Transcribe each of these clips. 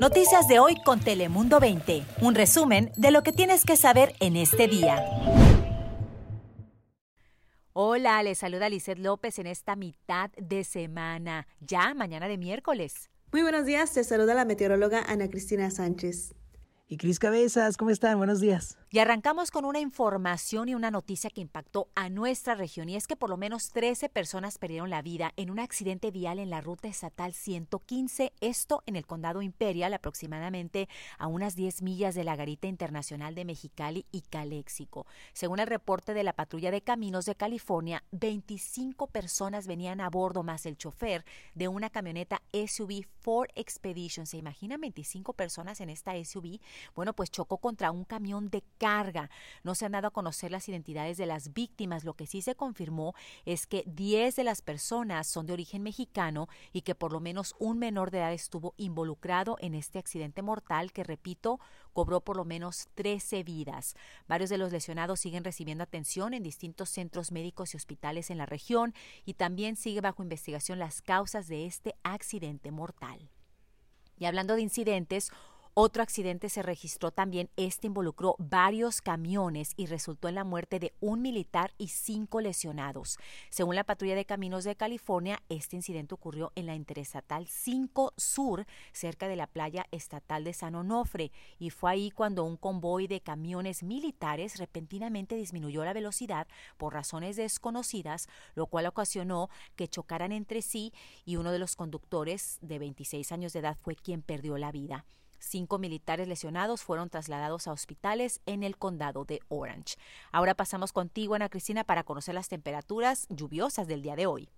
Noticias de hoy con Telemundo 20. Un resumen de lo que tienes que saber en este día. Hola, les saluda Lizeth López en esta mitad de semana, ya mañana de miércoles. Muy buenos días, te saluda la meteoróloga Ana Cristina Sánchez. Y Cris Cabezas, ¿cómo están? Buenos días. Y arrancamos con una información y una noticia que impactó a nuestra región y es que por lo menos 13 personas perdieron la vida en un accidente vial en la ruta estatal 115, esto en el condado Imperial, aproximadamente a unas 10 millas de la garita internacional de Mexicali y Caléxico. Según el reporte de la patrulla de caminos de California, 25 personas venían a bordo más el chofer de una camioneta SUV Ford Expedition. ¿Se imaginan 25 personas en esta SUV? Bueno, pues chocó contra un camión de carga. No se han dado a conocer las identidades de las víctimas. Lo que sí se confirmó es que 10 de las personas son de origen mexicano y que por lo menos un menor de edad estuvo involucrado en este accidente mortal que, repito, cobró por lo menos 13 vidas. Varios de los lesionados siguen recibiendo atención en distintos centros médicos y hospitales en la región y también sigue bajo investigación las causas de este accidente mortal. Y hablando de incidentes, otro accidente se registró también. Este involucró varios camiones y resultó en la muerte de un militar y cinco lesionados. Según la patrulla de caminos de California, este incidente ocurrió en la Interestatal 5 Sur, cerca de la playa estatal de San Onofre, y fue ahí cuando un convoy de camiones militares repentinamente disminuyó la velocidad por razones desconocidas, lo cual ocasionó que chocaran entre sí y uno de los conductores de 26 años de edad fue quien perdió la vida. Cinco militares lesionados fueron trasladados a hospitales en el condado de Orange. Ahora pasamos contigo, Ana Cristina, para conocer las temperaturas lluviosas del día de hoy.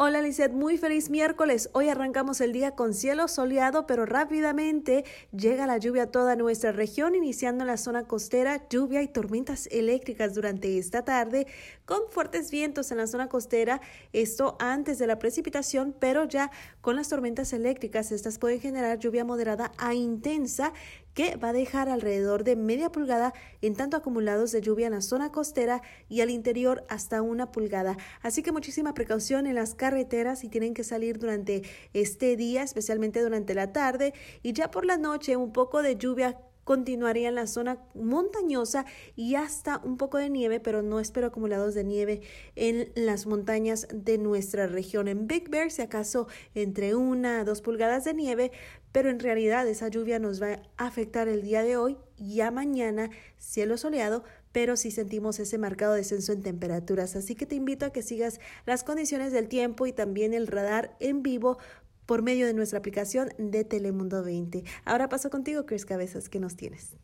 Hola Lizeth, muy feliz miércoles. Hoy arrancamos el día con cielo soleado, pero rápidamente llega la lluvia a toda nuestra región, iniciando en la zona costera, lluvia y tormentas eléctricas durante esta tarde, con fuertes vientos en la zona costera, esto antes de la precipitación, pero ya con las tormentas eléctricas, estas pueden generar lluvia moderada a intensa que va a dejar alrededor de media pulgada en tanto acumulados de lluvia en la zona costera y al interior hasta una pulgada. Así que muchísima precaución en las carreteras si tienen que salir durante este día, especialmente durante la tarde y ya por la noche un poco de lluvia continuaría en la zona montañosa y hasta un poco de nieve, pero no espero acumulados de nieve en las montañas de nuestra región. En Big Bear, si acaso entre una a dos pulgadas de nieve, pero en realidad esa lluvia nos va a afectar el día de hoy y a mañana, cielo soleado, pero sí sentimos ese marcado descenso en temperaturas. Así que te invito a que sigas las condiciones del tiempo y también el radar en vivo por medio de nuestra aplicación de Telemundo 20. Ahora paso contigo, Chris Cabezas, ¿qué nos tienes?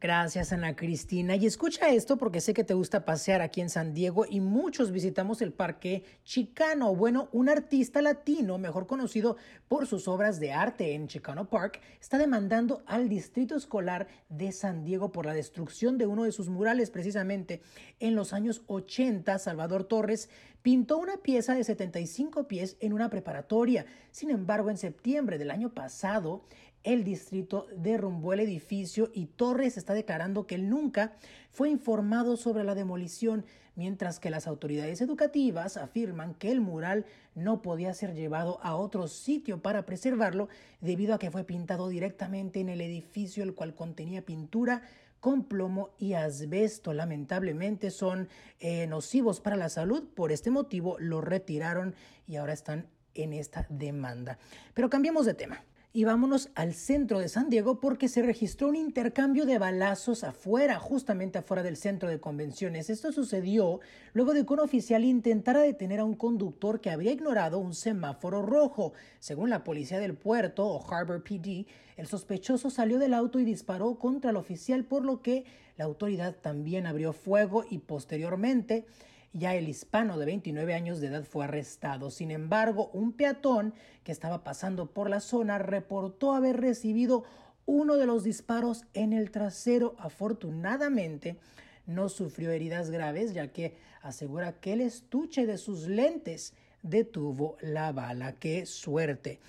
Gracias, Ana Cristina. Y escucha esto porque sé que te gusta pasear aquí en San Diego y muchos visitamos el Parque Chicano. Bueno, un artista latino, mejor conocido por sus obras de arte en Chicano Park, está demandando al Distrito Escolar de San Diego por la destrucción de uno de sus murales. Precisamente en los años 80, Salvador Torres pintó una pieza de 75 pies en una preparatoria. Sin embargo, en septiembre del año pasado, el distrito derrumbó el edificio y Torres está declarando que él nunca fue informado sobre la demolición, mientras que las autoridades educativas afirman que el mural no podía ser llevado a otro sitio para preservarlo debido a que fue pintado directamente en el edificio el cual contenía pintura con plomo y asbesto. Lamentablemente son eh, nocivos para la salud, por este motivo lo retiraron y ahora están en esta demanda. Pero cambiemos de tema. Y vámonos al centro de San Diego porque se registró un intercambio de balazos afuera, justamente afuera del centro de convenciones. Esto sucedió luego de que un oficial intentara detener a un conductor que habría ignorado un semáforo rojo. Según la policía del puerto o Harbor PD, el sospechoso salió del auto y disparó contra el oficial, por lo que la autoridad también abrió fuego y posteriormente ya el hispano de 29 años de edad fue arrestado. Sin embargo, un peatón que estaba pasando por la zona reportó haber recibido uno de los disparos en el trasero. Afortunadamente, no sufrió heridas graves, ya que asegura que el estuche de sus lentes detuvo la bala. ¡Qué suerte!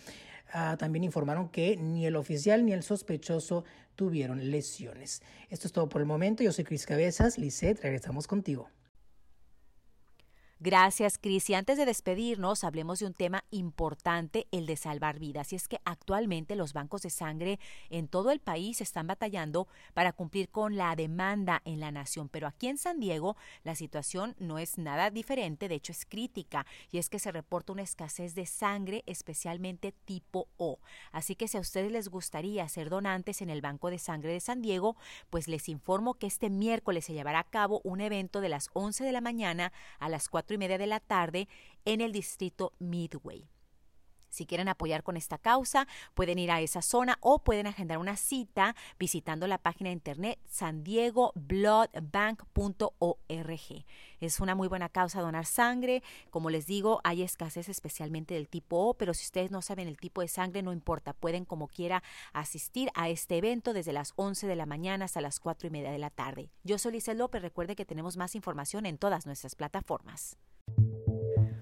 Ah, también informaron que ni el oficial ni el sospechoso tuvieron lesiones. Esto es todo por el momento. Yo soy Cris Cabezas. Lisette, regresamos contigo. Gracias, Cris. Y antes de despedirnos, hablemos de un tema importante, el de salvar vidas. Y es que actualmente los bancos de sangre en todo el país están batallando para cumplir con la demanda en la nación. Pero aquí en San Diego la situación no es nada diferente, de hecho es crítica. Y es que se reporta una escasez de sangre, especialmente tipo O. Así que si a ustedes les gustaría ser donantes en el Banco de Sangre de San Diego, pues les informo que este miércoles se llevará a cabo un evento de las 11 de la mañana a las 4 y media de la tarde en el distrito Midway. Si quieren apoyar con esta causa, pueden ir a esa zona o pueden agendar una cita visitando la página de internet sandiegobloodbank.org. Es una muy buena causa donar sangre. Como les digo, hay escasez especialmente del tipo O, pero si ustedes no saben el tipo de sangre, no importa. Pueden como quiera asistir a este evento desde las 11 de la mañana hasta las 4 y media de la tarde. Yo soy Lisa López. Recuerde que tenemos más información en todas nuestras plataformas.